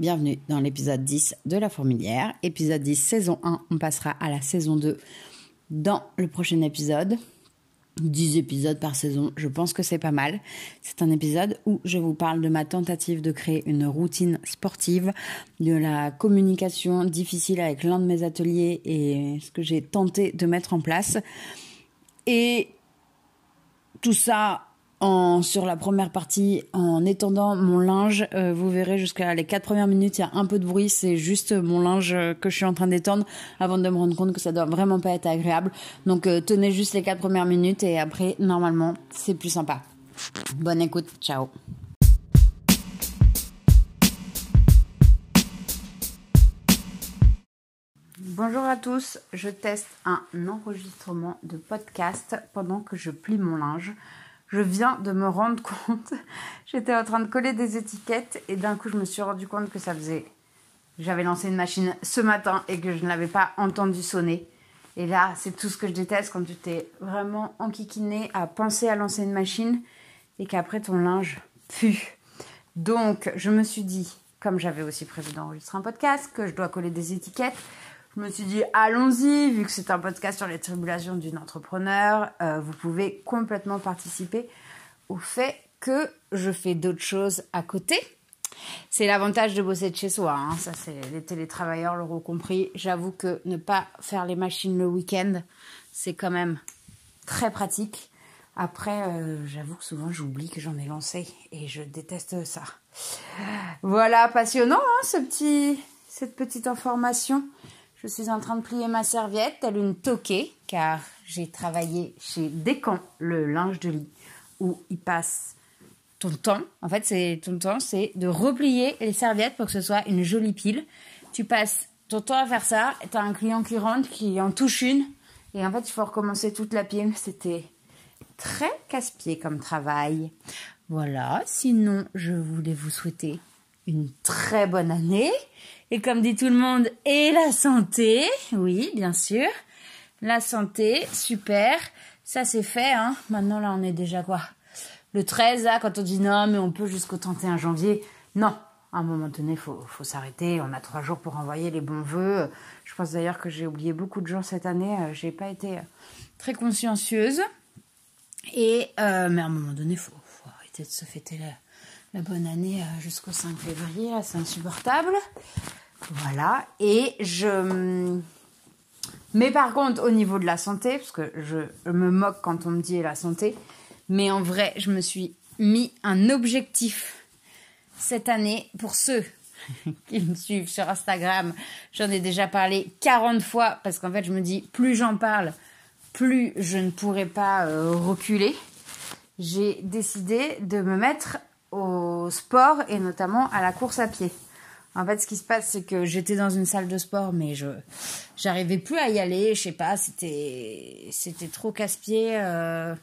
Bienvenue dans l'épisode 10 de La Fourmilière. Épisode 10, saison 1. On passera à la saison 2 dans le prochain épisode. 10 épisodes par saison, je pense que c'est pas mal. C'est un épisode où je vous parle de ma tentative de créer une routine sportive, de la communication difficile avec l'un de mes ateliers et ce que j'ai tenté de mettre en place. Et tout ça sur la première partie, en étendant mon linge, euh, vous verrez jusqu'à les quatre premières minutes, il y a un peu de bruit, c'est juste mon linge que je suis en train d'étendre avant de me rendre compte que ça doit vraiment pas être agréable. Donc euh, tenez juste les quatre premières minutes et après, normalement, c'est plus sympa. Bonne écoute, ciao. Bonjour à tous, je teste un enregistrement de podcast pendant que je plie mon linge je viens de me rendre compte. J'étais en train de coller des étiquettes et d'un coup, je me suis rendu compte que ça faisait. J'avais lancé une machine ce matin et que je ne l'avais pas entendu sonner. Et là, c'est tout ce que je déteste quand tu t'es vraiment enquiquiné à penser à lancer une machine et qu'après ton linge pue. Donc, je me suis dit, comme j'avais aussi prévu d'enregistrer un podcast, que je dois coller des étiquettes je me suis dit, allons-y, vu que c'est un podcast sur les tribulations d'une entrepreneur, euh, vous pouvez complètement participer au fait que je fais d'autres choses à côté. C'est l'avantage de bosser de chez soi, hein. ça c'est les télétravailleurs l'auront compris. J'avoue que ne pas faire les machines le week-end, c'est quand même très pratique. Après, euh, j'avoue que souvent j'oublie que j'en ai lancé et je déteste ça. Voilà, passionnant hein, ce petit, cette petite information. Je suis en train de plier ma serviette, telle une toquée, car j'ai travaillé chez Descamps, le linge de lit, où il passe ton temps. En fait, c'est ton temps, c'est de replier les serviettes pour que ce soit une jolie pile. Tu passes ton temps à faire ça, tu as un client qui rentre, qui en touche une, et en fait, il faut recommencer toute la pile. C'était très casse-pied comme travail. Voilà, sinon, je voulais vous souhaiter une très bonne année. Et comme dit tout le monde, et la santé, oui, bien sûr. La santé, super. Ça c'est fait, hein. Maintenant là, on est déjà quoi? Le 13, là, quand on dit non, mais on peut jusqu'au 31 janvier. Non, à un moment donné, faut, faut s'arrêter. On a trois jours pour envoyer les bons vœux. Je pense d'ailleurs que j'ai oublié beaucoup de gens cette année. Euh, j'ai pas été euh, très consciencieuse. Et euh, mais à un moment donné, faut, faut arrêter de se fêter là la bonne année euh, jusqu'au 5 février, c'est insupportable. Voilà, et je... Mais par contre, au niveau de la santé, parce que je me moque quand on me dit la santé, mais en vrai, je me suis mis un objectif cette année pour ceux qui me suivent sur Instagram. J'en ai déjà parlé 40 fois parce qu'en fait, je me dis, plus j'en parle, plus je ne pourrai pas euh, reculer. J'ai décidé de me mettre au sport et notamment à la course à pied. En fait, ce qui se passe, c'est que j'étais dans une salle de sport, mais je j'arrivais plus à y aller. Je sais pas, c'était c'était trop casse-pied. Euh,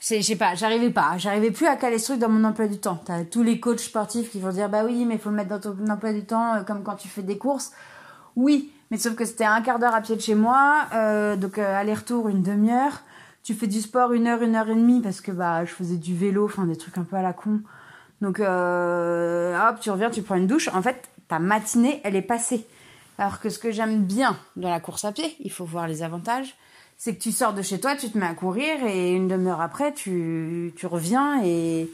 je sais pas, j'arrivais pas, j'arrivais plus à caler ce truc dans mon emploi du temps. T'as tous les coachs sportifs qui vont dire bah oui, mais il faut le mettre dans ton emploi du temps, euh, comme quand tu fais des courses. Oui, mais sauf que c'était un quart d'heure à pied de chez moi, euh, donc euh, aller-retour une demi-heure. Tu fais du sport une heure, une heure et demie parce que bah je faisais du vélo, enfin des trucs un peu à la con. Donc, euh, hop, tu reviens, tu prends une douche. En fait, ta matinée, elle est passée. Alors que ce que j'aime bien dans la course à pied, il faut voir les avantages, c'est que tu sors de chez toi, tu te mets à courir et une demi-heure après, tu, tu reviens et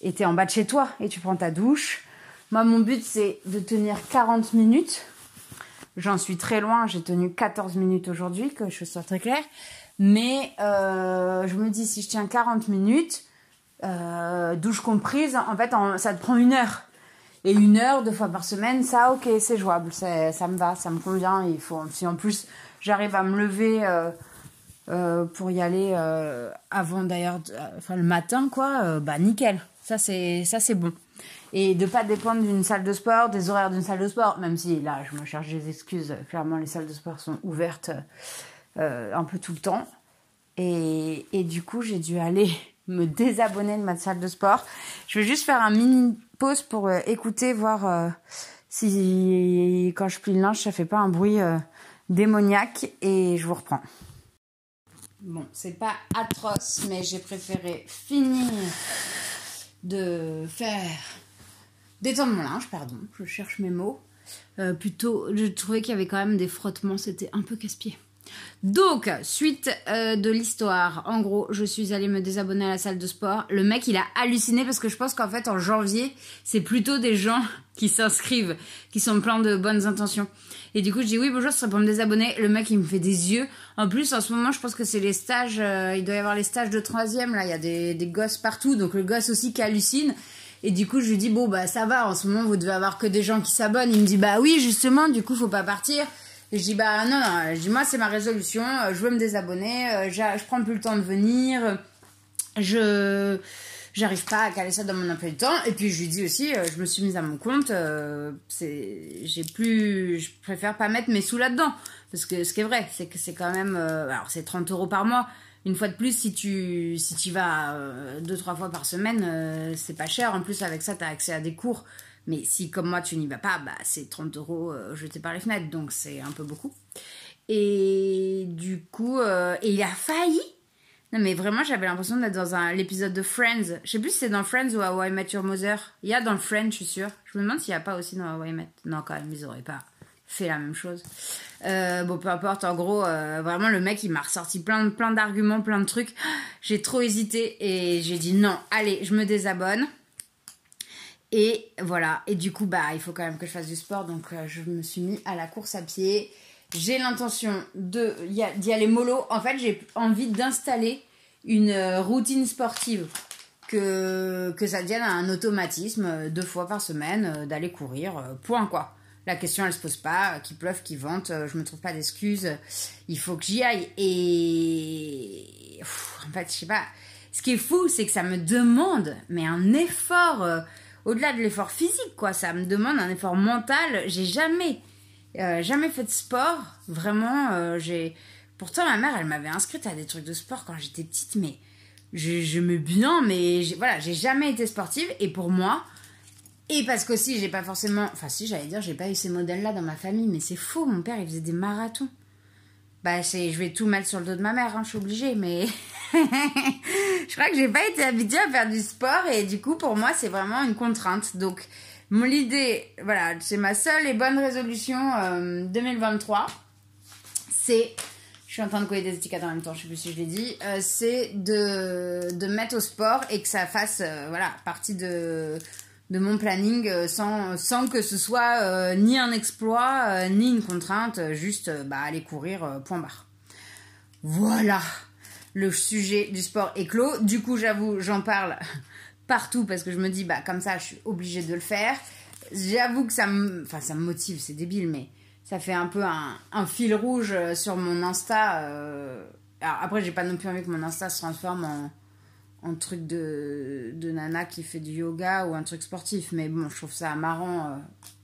tu es en bas de chez toi et tu prends ta douche. Moi, mon but, c'est de tenir 40 minutes. J'en suis très loin, j'ai tenu 14 minutes aujourd'hui, que je sois très claire. Mais euh, je me dis, si je tiens 40 minutes, euh, douche comprise, en fait, ça te prend une heure. Et une heure, deux fois par semaine, ça, ok, c'est jouable, ça me va, ça me convient. Il faut, si en plus j'arrive à me lever euh, euh, pour y aller avant d'ailleurs, enfin le matin, quoi, bah nickel. Ça c'est, bon. Et de pas dépendre d'une salle de sport, des horaires d'une salle de sport, même si là, je me cherche des excuses. Clairement, les salles de sport sont ouvertes un peu tout le temps. Et du coup, j'ai dû aller me désabonner de ma salle de sport. Je vais juste faire un mini pause pour euh, écouter, voir euh, si quand je plie le linge, ça fait pas un bruit euh, démoniaque et je vous reprends. Bon, c'est pas atroce, mais j'ai préféré finir de faire Détendre mon linge, pardon, je cherche mes mots. Plutôt, je trouvais qu'il y avait quand même des frottements, c'était un peu casse-pied. Donc, suite euh, de l'histoire, en gros, je suis allée me désabonner à la salle de sport. Le mec, il a halluciné parce que je pense qu'en fait, en janvier, c'est plutôt des gens qui s'inscrivent, qui sont pleins de bonnes intentions. Et du coup, je dis oui, bonjour, ce serait pour me désabonner. Le mec, il me fait des yeux. En plus, en ce moment, je pense que c'est les stages, euh, il doit y avoir les stages de troisième, là, il y a des, des gosses partout, donc le gosse aussi qui hallucine. Et du coup, je lui dis, bon, bah, ça va, en ce moment, vous devez avoir que des gens qui s'abonnent. Il me dit, bah oui, justement, du coup, faut pas partir. Et je dis, bah non, non, je dis, moi, c'est ma résolution, euh, je veux me désabonner, euh, je prends plus le temps de venir, je j'arrive pas à caler ça dans mon emploi du temps. Et puis, je lui dis aussi, euh, je me suis mise à mon compte, c'est, plus, je préfère pas mettre mes sous là-dedans. Parce que ce qui est vrai, c'est que c'est quand même, alors c'est 30 euros par mois, une fois de plus, si tu si tu vas euh, deux trois fois par semaine, euh, c'est pas cher. En plus, avec ça, tu as accès à des cours. Mais si, comme moi, tu n'y vas pas, bah, c'est 30 euros euh, jetés par les fenêtres. Donc, c'est un peu beaucoup. Et du coup, et il a failli. Non, mais vraiment, j'avais l'impression d'être dans un l'épisode de Friends. Je sais plus si c'est dans Friends ou à How I Met Your Mother. Il y a dans Friends, je suis sûre. Je me demande s'il n'y a pas aussi dans How I Met. Non, quand même, ils auraient pas fait la même chose. Euh, bon, peu importe, en gros, euh, vraiment, le mec, il m'a ressorti plein, plein d'arguments, plein de trucs. J'ai trop hésité et j'ai dit non, allez, je me désabonne. Et voilà, et du coup, bah, il faut quand même que je fasse du sport, donc euh, je me suis mis à la course à pied. J'ai l'intention d'y aller mollo. En fait, j'ai envie d'installer une routine sportive que, que ça devienne un automatisme deux fois par semaine d'aller courir, point quoi. La question, elle se pose pas. Qu'il pleuve, qu'il vente, euh, je me trouve pas d'excuses. Il faut que j'y aille. Et en fait, je sais pas. Ce qui est fou, c'est que ça me demande, mais un effort euh, au-delà de l'effort physique, quoi. Ça me demande un effort mental. J'ai jamais, euh, jamais fait de sport. Vraiment, j'ai. Pourtant, ma mère, elle m'avait inscrite à des trucs de sport quand j'étais petite, mais je, me bien, mais voilà, j'ai jamais été sportive. Et pour moi, et parce qu'aussi, j'ai pas forcément. Enfin, si, j'allais dire, j'ai pas eu ces modèles-là dans ma famille, mais c'est faux, mon père, il faisait des marathons. Bah, je vais tout mettre sur le dos de ma mère, hein, je suis obligée, mais. je crois que j'ai pas été habituée à faire du sport, et du coup, pour moi, c'est vraiment une contrainte. Donc, mon idée, voilà, c'est ma seule et bonne résolution 2023. Euh, c'est. Je suis en train de coller des étiquettes en même temps, je sais plus si je l'ai dit. Euh, c'est de, de mettre au sport et que ça fasse, euh, voilà, partie de de mon planning sans, sans que ce soit ni un exploit, ni une contrainte, juste bah, aller courir, point barre. Voilà, le sujet du sport est clos. Du coup, j'avoue, j'en parle partout parce que je me dis, bah comme ça, je suis obligée de le faire. J'avoue que ça me, enfin, ça me motive, c'est débile, mais ça fait un peu un, fil rouge sur mon Insta. Alors après, j'ai pas non plus envie que mon Insta se transforme en un truc de, de nana qui fait du yoga ou un truc sportif. Mais bon, je trouve ça marrant. Euh,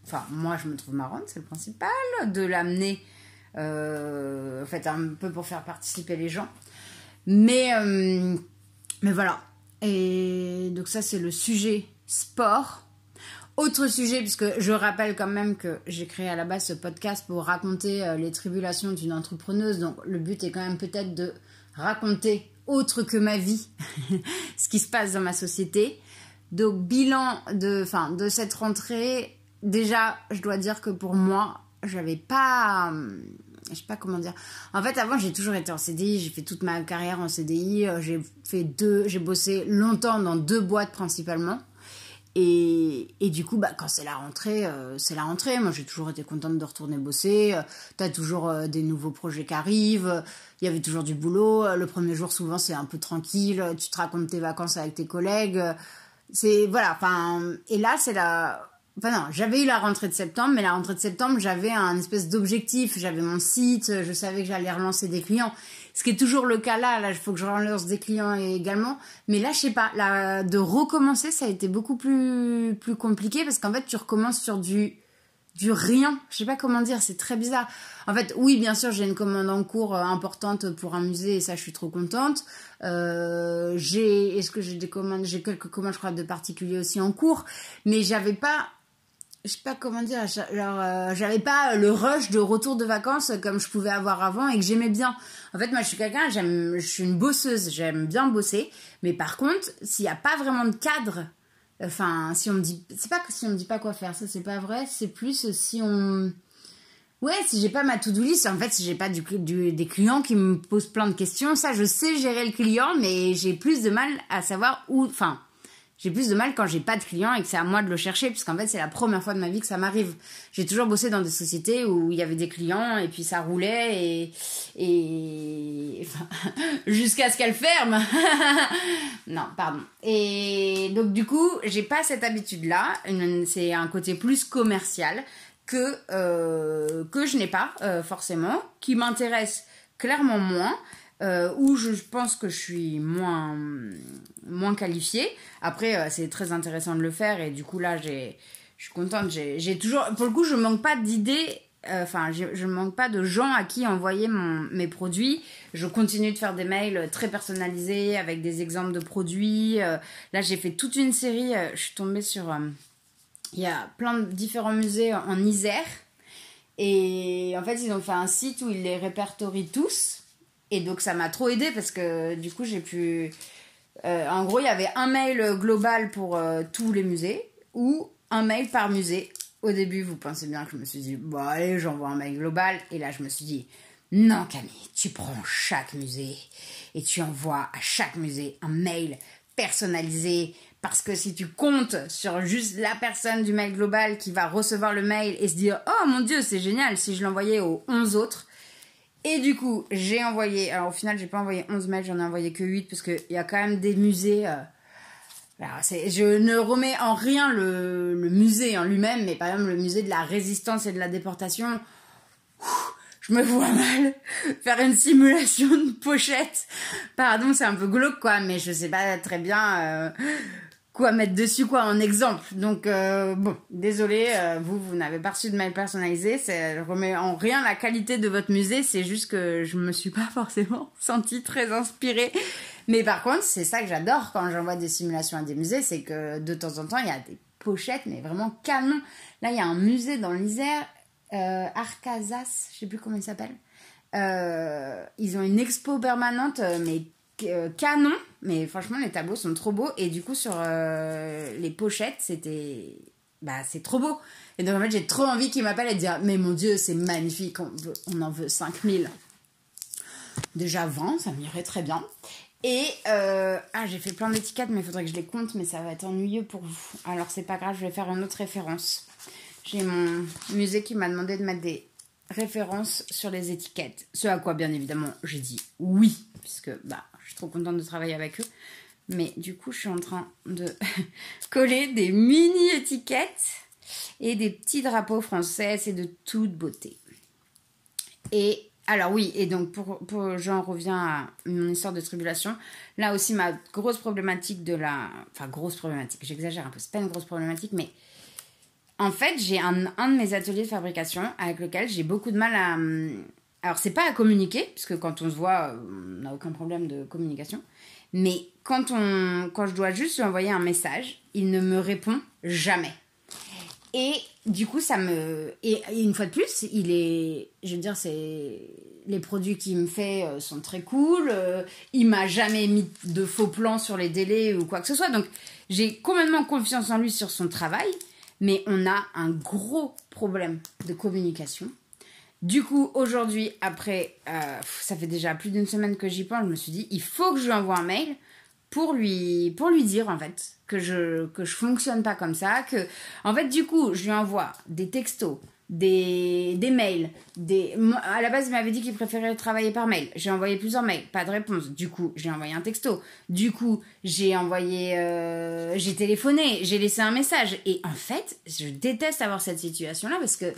enfin, moi, je me trouve marrante, c'est le principal, de l'amener, euh, en fait, un peu pour faire participer les gens. Mais, euh, mais voilà. Et donc, ça, c'est le sujet sport. Autre sujet, puisque je rappelle quand même que j'ai créé à la base ce podcast pour raconter les tribulations d'une entrepreneuse. Donc, le but est quand même peut-être de raconter autre que ma vie, ce qui se passe dans ma société. Donc bilan de, fin, de cette rentrée, déjà, je dois dire que pour moi, j'avais pas, je sais pas comment dire. En fait, avant, j'ai toujours été en CDI, j'ai fait toute ma carrière en CDI, euh, j'ai fait deux, j'ai bossé longtemps dans deux boîtes principalement. Et, et, du coup, bah, quand c'est la rentrée, euh, c'est la rentrée. Moi, j'ai toujours été contente de retourner bosser. Euh, tu as toujours des nouveaux projets qui arrivent. Il y avait toujours du boulot. Le premier jour, souvent, c'est un peu tranquille. Tu te racontes tes vacances avec tes collègues. C'est voilà. Et là, c'est la. Enfin non, j'avais eu la rentrée de septembre, mais la rentrée de septembre, j'avais un espèce d'objectif. J'avais mon site. Je savais que j'allais relancer des clients. Ce qui est toujours le cas là, là, il faut que je relance des clients également. Mais là, je sais pas, là, de recommencer, ça a été beaucoup plus, plus compliqué parce qu'en fait, tu recommences sur du, du rien. Je sais pas comment dire, c'est très bizarre. En fait, oui, bien sûr, j'ai une commande en cours euh, importante pour un musée et ça, je suis trop contente. Euh, j'ai, est-ce que j'ai des commandes, j'ai quelques commandes, je crois, de particuliers aussi en cours, mais j'avais pas je sais pas comment dire, genre euh, j'avais pas le rush de retour de vacances comme je pouvais avoir avant et que j'aimais bien. En fait, moi je suis quelqu'un, j'aime je suis une bosseuse, j'aime bien bosser, mais par contre, s'il y a pas vraiment de cadre Enfin, si on me dit. C'est pas si on me dit pas quoi faire, ça c'est pas vrai. C'est plus si on. Ouais, si j'ai pas ma to-do list, en fait, si j'ai pas du, des clients qui me posent plein de questions, ça je sais gérer le client, mais j'ai plus de mal à savoir où. J'ai plus de mal quand j'ai pas de client et que c'est à moi de le chercher, puisqu'en fait, c'est la première fois de ma vie que ça m'arrive. J'ai toujours bossé dans des sociétés où il y avait des clients et puis ça roulait et. et enfin, jusqu'à ce qu'elle ferme Non, pardon. Et donc, du coup, j'ai pas cette habitude-là. C'est un côté plus commercial que, euh, que je n'ai pas euh, forcément, qui m'intéresse clairement moins. Euh, où je pense que je suis moins, moins qualifiée. Après, euh, c'est très intéressant de le faire et du coup, là, je suis contente. J'ai toujours, pour le coup, je manque pas d'idées. Euh, enfin, je, je manque pas de gens à qui envoyer mon, mes produits. Je continue de faire des mails très personnalisés avec des exemples de produits. là, j'ai fait toute une série. je suis tombée sur. Il y a plein de différents musées en Isère. Et en fait, ils ont fait un site où ils les répertorient tous. Et donc ça m'a trop aidé parce que du coup j'ai pu... Euh, en gros, il y avait un mail global pour euh, tous les musées ou un mail par musée. Au début, vous pensez bien que je me suis dit, bon allez, j'envoie un mail global. Et là, je me suis dit, non Camille, tu prends chaque musée et tu envoies à chaque musée un mail personnalisé. Parce que si tu comptes sur juste la personne du mail global qui va recevoir le mail et se dire, oh mon dieu, c'est génial, si je l'envoyais aux 11 autres, et du coup, j'ai envoyé, alors au final, j'ai pas envoyé 11 mails, j'en ai envoyé que 8 parce qu'il y a quand même des musées. Euh, je ne remets en rien le, musée en lui-même, mais par exemple, le musée de la résistance et de la déportation, je me vois mal faire une simulation de pochette. Pardon, c'est un peu glauque quoi, mais je sais pas très bien. Euh, quoi mettre dessus quoi en exemple. Donc euh, bon, désolé, euh, vous vous n'avez pas reçu de mail personnalisé, c'est remet en rien la qualité de votre musée, c'est juste que je me suis pas forcément sentie très inspirée. Mais par contre, c'est ça que j'adore quand j'envoie des simulations à des musées, c'est que de temps en temps, il y a des pochettes mais vraiment canon. Là, il y a un musée dans l'Isère euh, Arcazas, je sais plus comment il s'appelle. Euh, ils ont une expo permanente mais canon, mais franchement les tableaux sont trop beaux. Et du coup sur euh, les pochettes c'était bah c'est trop beau. Et donc en fait j'ai trop envie qu'ils m'appellent et dire mais mon dieu c'est magnifique. On, on, en veut 5000 déjà 20 ça m'irait très bien. Et euh, ah j'ai fait plein d'étiquettes mais il faudrait que je les compte mais ça va être ennuyeux pour vous. Alors c'est pas grave je vais faire une autre référence. J'ai mon musée qui m'a demandé de mettre des références sur les étiquettes. Ce à quoi bien évidemment j'ai dit oui puisque bah suis trop contente de travailler avec eux. Mais du coup, je suis en train de coller des mini étiquettes et des petits drapeaux français. C'est de toute beauté. Et alors oui, et donc pour, pour j'en reviens à mon histoire de tribulation. Là aussi, ma grosse problématique de la... Enfin, grosse problématique, j'exagère un peu, c'est pas une grosse problématique, mais en fait, j'ai un, un de mes ateliers de fabrication avec lequel j'ai beaucoup de mal à, alors, c'est pas à communiquer, puisque quand on se voit, on n'a aucun problème de communication. Mais quand, on, quand je dois juste lui envoyer un message, il ne me répond jamais. Et du coup, ça me. Et, une fois de plus, il est. Je veux dire, c'est. Les produits qu'il me fait euh, sont très cool. Euh, il m'a jamais mis de faux plans sur les délais ou quoi que ce soit. Donc, j'ai complètement confiance en lui sur son travail. Mais on a un gros problème de communication du coup, aujourd'hui, après, euh, ça fait déjà plus d'une semaine que j'y pense, je me suis dit, il faut que je lui envoie un mail pour lui, pour lui dire, en fait, que je, que fonctionne pas comme ça, que, en fait, du coup, je lui envoie des textos, des, des mails, des... À la base, il m'avait dit qu'il préférait travailler par mail. J'ai envoyé plusieurs mails, pas de réponse. Du coup, j'ai envoyé un texto. Du coup, j'ai envoyé... Euh, j'ai téléphoné, j'ai laissé un message. Et en fait, je déteste avoir cette situation-là parce que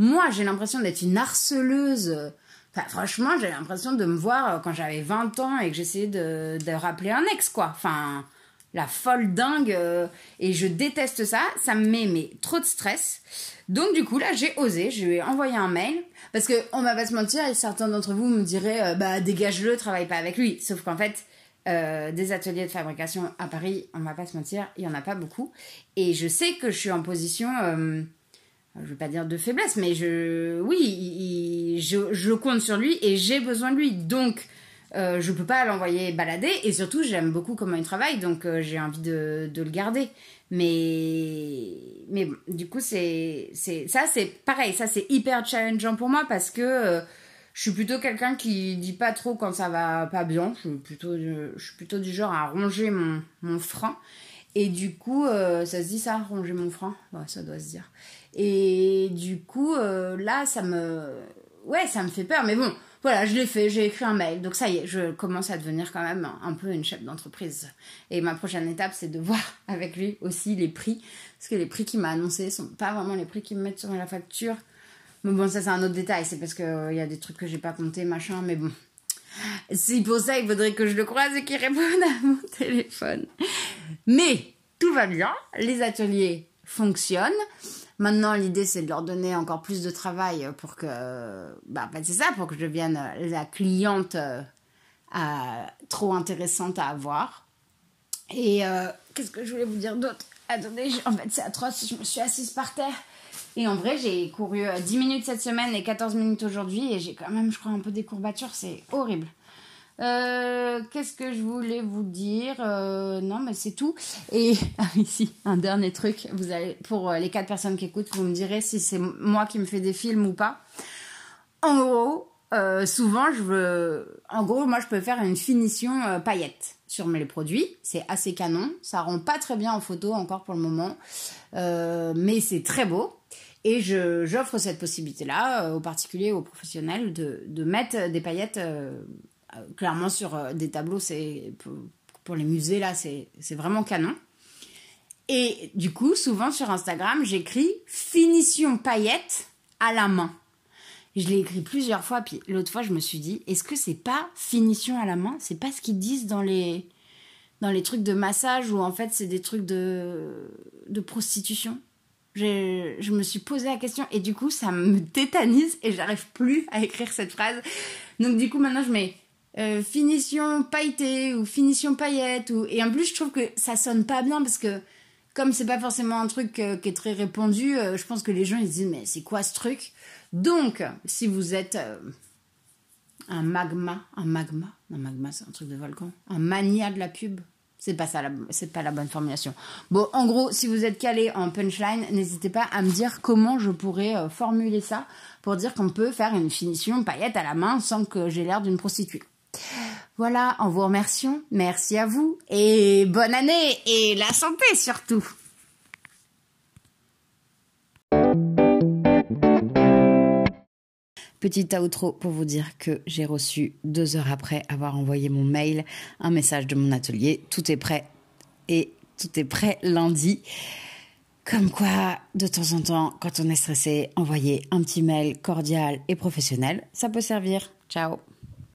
moi, j'ai l'impression d'être une harceleuse. Enfin, franchement, j'ai l'impression de me voir euh, quand j'avais 20 ans et que j'essayais de, rappeler un ex, quoi. Enfin, la folle dingue. Euh, et je déteste ça. Ça me met mais, trop de stress. Donc, du coup, là, j'ai osé. Je lui ai envoyé un mail. Parce que, on va pas se mentir, et certains d'entre vous me diraient, euh, bah, dégage-le, travaille pas avec lui. Sauf qu'en fait, des ateliers de fabrication à Paris, on va pas se mentir, il y en a pas beaucoup. Et je sais que je suis en position je veux pas dire de faiblesse, mais je, oui, je, compte sur lui et j'ai besoin de lui. Donc, euh, je peux pas l'envoyer balader et surtout j'aime beaucoup comment il travaille donc euh, j'ai envie de, le garder. Mais mais du coup c'est c'est ça c'est pareil. Ça c'est hyper challengeant pour moi parce que euh, je suis plutôt quelqu'un qui dit pas trop quand ça va pas bien. Je suis plutôt je suis plutôt du genre à ronger mon mon frein. Et du coup ça se dit ça ronger mon frein? Ouais, ça doit se dire et du coup là ça me ouais ça me fait peur mais bon voilà, je l'ai fait, j'ai écrit un mail. Donc ça y est, je commence à devenir quand même un peu une chef d'entreprise. Et ma prochaine étape, c'est de voir avec lui aussi les prix. Parce que les prix qu'il m'a annoncés sont pas vraiment les prix qu'il me mettent sur la facture. Mais bon, ça c'est un autre détail. C'est parce qu'il euh, y a des trucs que j'ai pas compté, machin. Mais bon. Si pour ça, il faudrait que je le croise et qu'il réponde à mon téléphone. Mais tout va bien. Les ateliers fonctionnent. Maintenant, l'idée, c'est de leur donner encore plus de travail pour que, bah, en fait, c'est ça, pour que je devienne la cliente euh, trop intéressante à avoir. Et euh, qu'est-ce que je voulais vous dire d'autre? Attendez, en fait, c'est atroce, je me suis assise par terre. Et en vrai, j'ai couru 10 euh, minutes cette semaine et 14 minutes aujourd'hui, et j'ai quand même, je crois, un peu des courbatures, c'est horrible. Euh, qu'est-ce que je voulais vous dire? Euh, Non, mais c'est tout. Et ah, ici, un dernier truc. Vous allez, pour euh, les quatre personnes qui écoutent, vous me direz si c'est moi qui me fais des films ou pas. En gros, souvent, je veux. En gros, moi, je peux faire une finition paillette sur mes produits. C'est assez canon. Ça rend pas très bien en photo encore pour le moment, mais c'est très beau. Et j'offre cette possibilité-là aux particuliers, aux professionnels, de, de mettre des paillettes euh, clairement sur euh, des tableaux, c'est pour, les musées là, c'est vraiment canon. Et du coup, souvent sur Instagram, j'écris finition paillette à la main. Je l'ai écrit plusieurs fois, puis l'autre fois, je me suis dit, est-ce que c'est pas finition à la main? C'est pas ce qu'ils disent dans les dans les trucs de massage ou en fait c'est des trucs de de prostitution. Je, je me suis posé la question et du coup ça me tétanise et j'arrive plus à écrire cette phrase. Donc du coup maintenant je mets euh, finition pailletée ou finition paillette ou et en plus je trouve que ça sonne pas bien parce que comme c'est pas forcément un truc euh, qui est très répandu euh, je pense que les gens ils se disent mais c'est quoi ce truc? Donc si vous êtes un magma un magma un magma c'est un truc de volcan un mania de la pub c'est pas ça c'est pas la bonne formulation. Bon en gros si vous êtes calé en punchline n'hésitez pas à me dire comment je pourrais formuler ça pour dire qu'on peut faire une finition paillette à la main sans que j'ai l'air d'une prostituée voilà, en vous remerciant, merci à vous et bonne année et la santé surtout. Petit outro pour vous dire que j'ai reçu deux heures après avoir envoyé mon mail un message de mon atelier. Tout est prêt et tout est prêt lundi. Comme quoi, de temps en temps, quand on est stressé, envoyer un petit mail cordial et professionnel, ça peut servir. Ciao